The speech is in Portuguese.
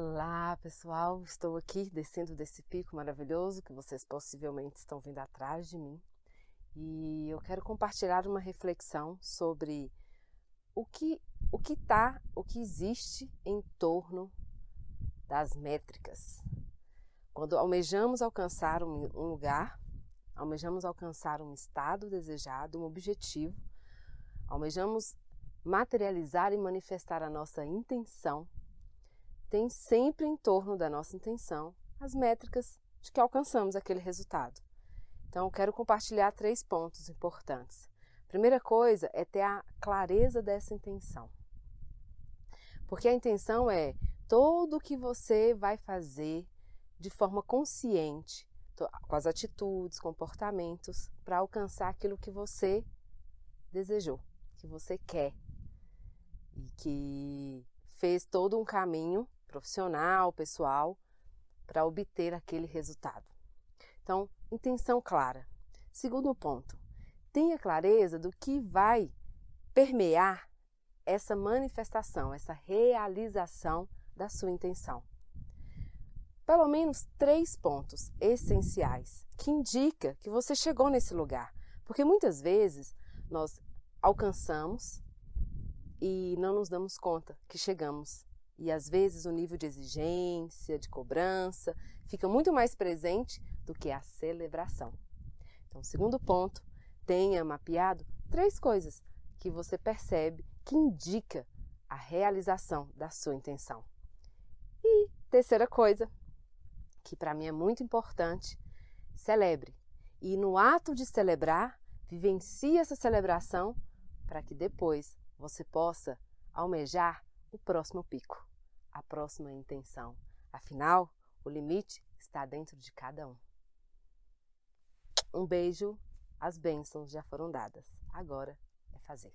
Olá, pessoal. Estou aqui descendo desse pico maravilhoso que vocês possivelmente estão vendo atrás de mim. E eu quero compartilhar uma reflexão sobre o que o que tá, o que existe em torno das métricas. Quando almejamos alcançar um lugar, almejamos alcançar um estado desejado, um objetivo, almejamos materializar e manifestar a nossa intenção tem sempre em torno da nossa intenção as métricas de que alcançamos aquele resultado. Então, quero compartilhar três pontos importantes. primeira coisa é ter a clareza dessa intenção. Porque a intenção é todo o que você vai fazer de forma consciente, com as atitudes, comportamentos, para alcançar aquilo que você desejou, que você quer e que fez todo um caminho profissional, pessoal, para obter aquele resultado. Então, intenção clara. Segundo ponto, tenha clareza do que vai permear essa manifestação, essa realização da sua intenção. Pelo menos três pontos essenciais que indica que você chegou nesse lugar, porque muitas vezes nós alcançamos e não nos damos conta que chegamos e às vezes o nível de exigência, de cobrança, fica muito mais presente do que a celebração. Então, segundo ponto, tenha mapeado três coisas que você percebe que indica a realização da sua intenção. E terceira coisa, que para mim é muito importante, celebre. E no ato de celebrar, vivencie essa celebração para que depois você possa almejar o próximo pico a próxima intenção. Afinal, o limite está dentro de cada um. Um beijo, as bênçãos já foram dadas. Agora é fazer.